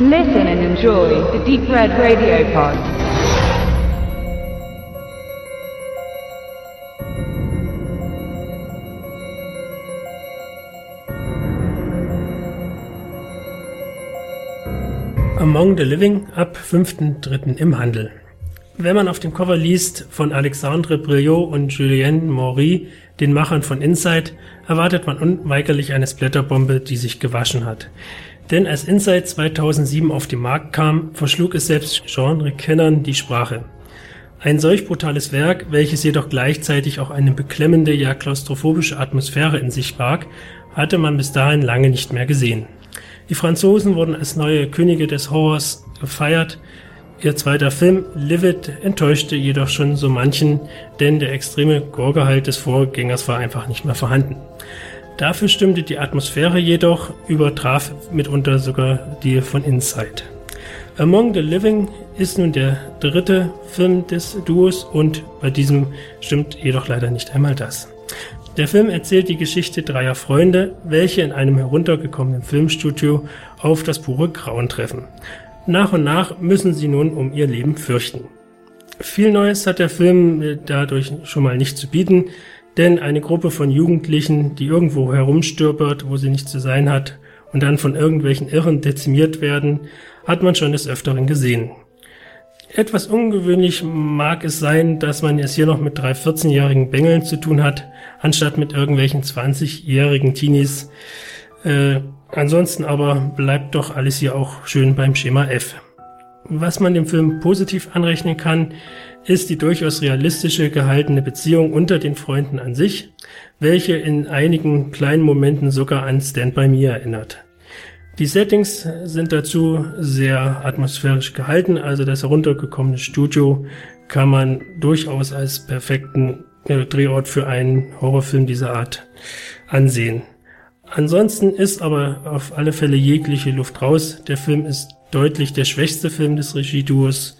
Listen and enjoy the Deep Red Radio Pod. Among the Living ab 5.3. im Handel. Wenn man auf dem Cover liest von Alexandre Brillat und Julien Maury, den Machern von Inside, erwartet man unweigerlich eine Splatterbombe, die sich gewaschen hat. Denn als Inside 2007 auf den Markt kam, verschlug es selbst Genre-Kennern die Sprache. Ein solch brutales Werk, welches jedoch gleichzeitig auch eine beklemmende, ja klaustrophobische Atmosphäre in sich barg, hatte man bis dahin lange nicht mehr gesehen. Die Franzosen wurden als neue Könige des Horrors gefeiert. Ihr zweiter Film Livid enttäuschte jedoch schon so manchen, denn der extreme Gorgehalt des Vorgängers war einfach nicht mehr vorhanden. Dafür stimmte die Atmosphäre jedoch, übertraf mitunter sogar die von Inside. Among the Living ist nun der dritte Film des Duos und bei diesem stimmt jedoch leider nicht einmal das. Der Film erzählt die Geschichte dreier Freunde, welche in einem heruntergekommenen Filmstudio auf das pure Grauen treffen. Nach und nach müssen sie nun um ihr Leben fürchten. Viel Neues hat der Film dadurch schon mal nicht zu bieten, denn eine Gruppe von Jugendlichen, die irgendwo herumstürpert, wo sie nicht zu sein hat, und dann von irgendwelchen Irren dezimiert werden, hat man schon des Öfteren gesehen. Etwas ungewöhnlich mag es sein, dass man es hier noch mit drei 14-jährigen Bengeln zu tun hat, anstatt mit irgendwelchen 20-jährigen Teenies. Äh, ansonsten aber bleibt doch alles hier auch schön beim Schema F. Was man dem Film positiv anrechnen kann, ist die durchaus realistische gehaltene Beziehung unter den Freunden an sich, welche in einigen kleinen Momenten sogar an Stand By Me erinnert. Die Settings sind dazu sehr atmosphärisch gehalten, also das heruntergekommene Studio kann man durchaus als perfekten äh, Drehort für einen Horrorfilm dieser Art ansehen. Ansonsten ist aber auf alle Fälle jegliche Luft raus. Der Film ist deutlich der schwächste Film des Regieduos,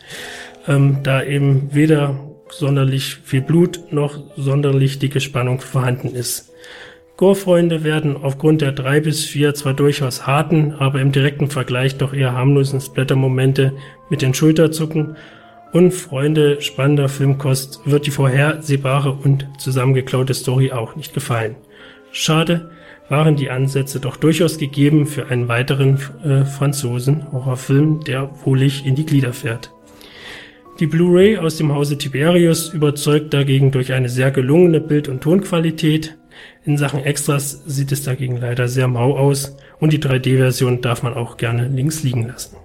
ähm, da eben weder sonderlich viel Blut noch sonderlich dicke Spannung vorhanden ist. Gore-Freunde werden aufgrund der drei bis vier zwar durchaus harten, aber im direkten Vergleich doch eher harmlosen Splatter-Momente mit den Schulterzucken und Freunde spannender Filmkost wird die vorhersehbare und zusammengeklaute Story auch nicht gefallen. Schade, waren die Ansätze doch durchaus gegeben für einen weiteren äh, Franzosen-Horrorfilm, der wohlig in die Glieder fährt. Die Blu-ray aus dem Hause Tiberius überzeugt dagegen durch eine sehr gelungene Bild- und Tonqualität, in Sachen Extras sieht es dagegen leider sehr mau aus und die 3D-Version darf man auch gerne links liegen lassen.